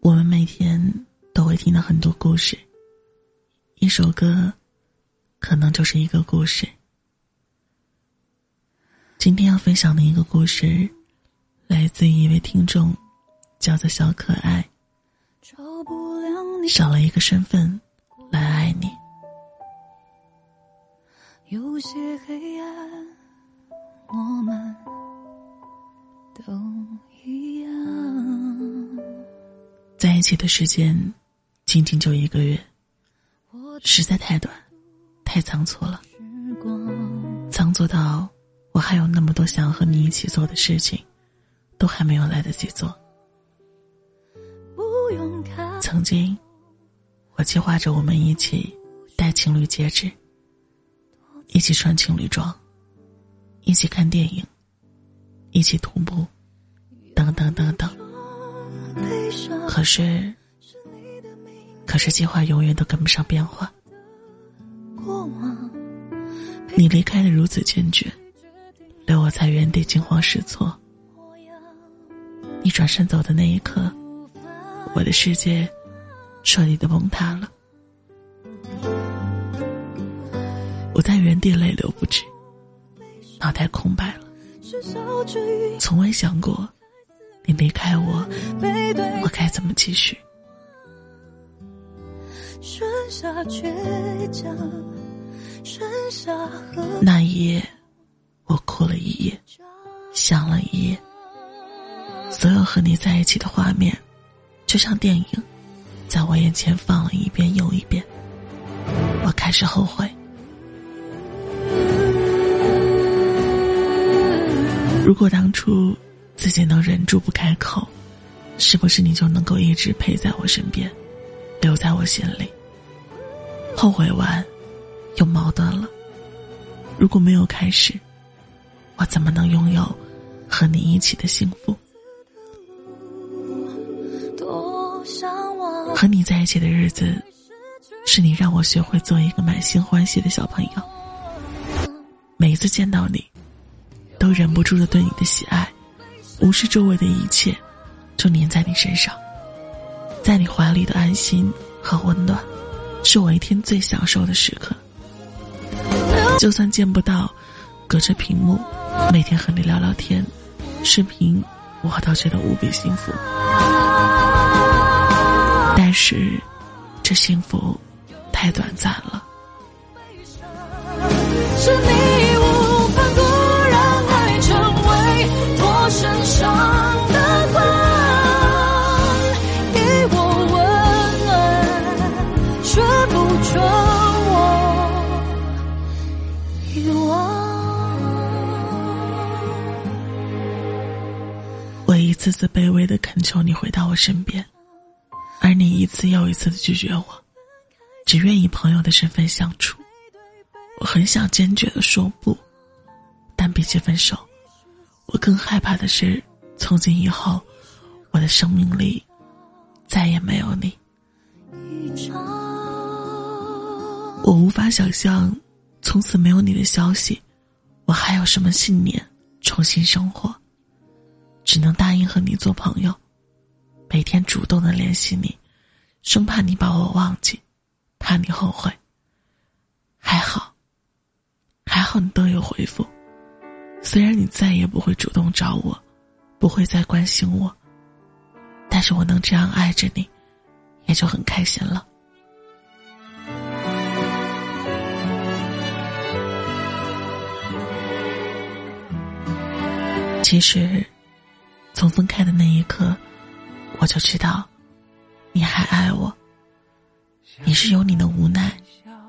我们每天都会听到很多故事，一首歌可能就是一个故事。今天要分享的一个故事，来自于一位听众，叫做小可爱。少了一个身份来爱你，有些黑暗，我们都一一起的时间，仅仅就一个月，实在太短，太仓促了。仓促到我还有那么多想和你一起做的事情，都还没有来得及做。曾经。我计划着我们一起戴情侣戒指，一起穿情侣装，一起看电影，一起徒步，可是，可是计划永远都跟不上变化。你离开的如此坚决，留我在原地惊慌失措。你转身走的那一刻，我的世界。彻底的崩塌了，我在原地泪流不止，脑袋空白了，从未想过你离开我，我该怎么继续？那一夜，我哭了一夜，想了一夜，所有和你在一起的画面，就像电影。在我眼前放了一遍又一遍，我开始后悔。如果当初自己能忍住不开口，是不是你就能够一直陪在我身边，留在我心里？后悔完，又矛盾了。如果没有开始，我怎么能拥有和你一起的幸福？和你在一起的日子，是你让我学会做一个满心欢喜的小朋友。每一次见到你，都忍不住的对你的喜爱，无视周围的一切，就粘在你身上。在你怀里的安心和温暖，是我一天最享受的时刻。就算见不到，隔着屏幕，每天和你聊聊天，视频，我都觉得无比幸福。但是，这幸福太短暂了。次次卑微的恳求你回到我身边。而你一次又一次的拒绝我，只愿以朋友的身份相处。我很想坚决的说不，但比起分手，我更害怕的是，从今以后，我的生命里再也没有你。我无法想象，从此没有你的消息，我还有什么信念重新生活？只能答应和你做朋友。每天主动的联系你，生怕你把我忘记，怕你后悔。还好，还好你都有回复。虽然你再也不会主动找我，不会再关心我，但是我能这样爱着你，也就很开心了。其实，从分开的那一刻。我就知道，你还爱我。你是有你的无奈，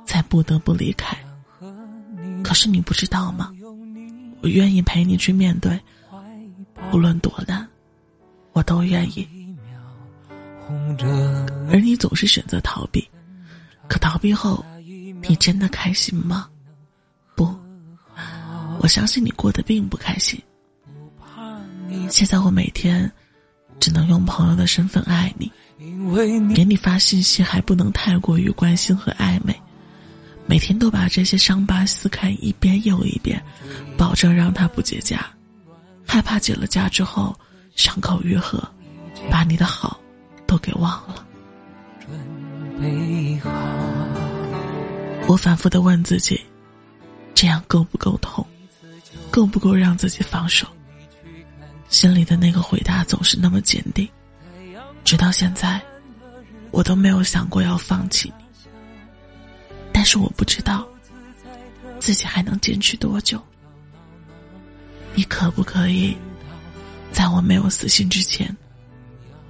才不得不离开。可是你不知道吗？我愿意陪你去面对，无论多难，我都愿意。而你总是选择逃避，可逃避后，你真的开心吗？不，我相信你过得并不开心。现在我每天。只能用朋友的身份爱你，给你发信息还不能太过于关心和暧昧，每天都把这些伤疤撕开一遍又一遍，保证让他不结痂，害怕结了痂之后伤口愈合，把你的好都给忘了。我反复的问自己，这样够不够痛？够不够让自己放手？心里的那个回答总是那么坚定，直到现在，我都没有想过要放弃你。但是我不知道，自己还能坚持多久。你可不可以，在我没有死心之前，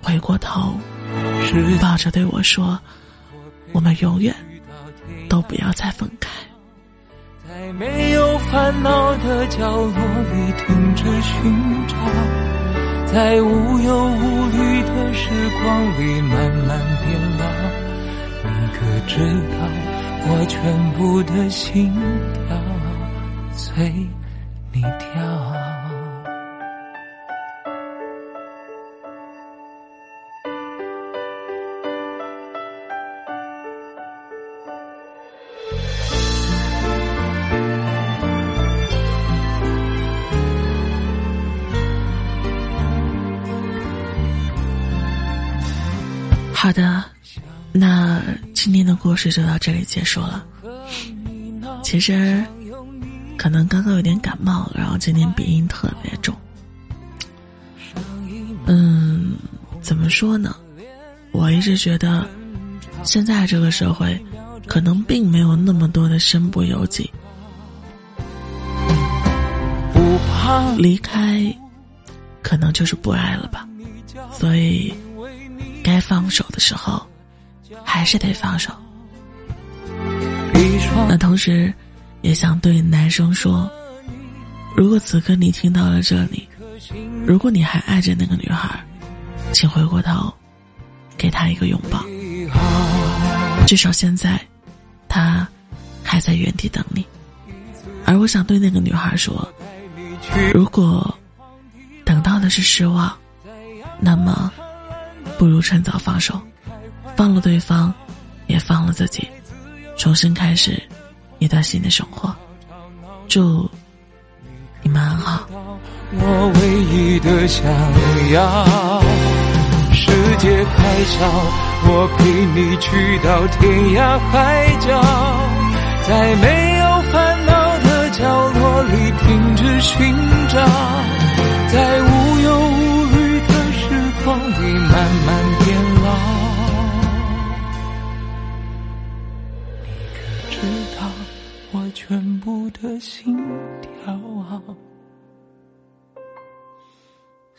回过头，抱着对我说，我们永远都不要再分开。烦恼的角落里停止寻找，在无忧无虑的时光里慢慢变老。你可知道，我全部的心跳随你跳。好的，那今天的故事就到这里结束了。其实，可能刚刚有点感冒，然后今天鼻音特别重。嗯，怎么说呢？我一直觉得，现在这个社会，可能并没有那么多的身不由己。离开，可能就是不爱了吧。所以。该放手的时候，还是得放手。那同时，也想对男生说：如果此刻你听到了这里，如果你还爱着那个女孩，请回过头，给她一个拥抱。至少现在，她还在原地等你。而我想对那个女孩说：如果等到的是失望，那么。不如趁早放手，放了对方，也放了自己，重新开始一段新的生活。祝你们安好。我唯一的想要，世界太小，我陪你去到天涯海角，在没有烦恼的角落里停止寻找，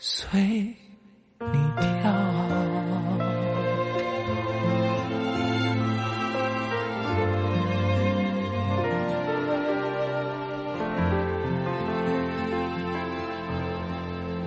随你跳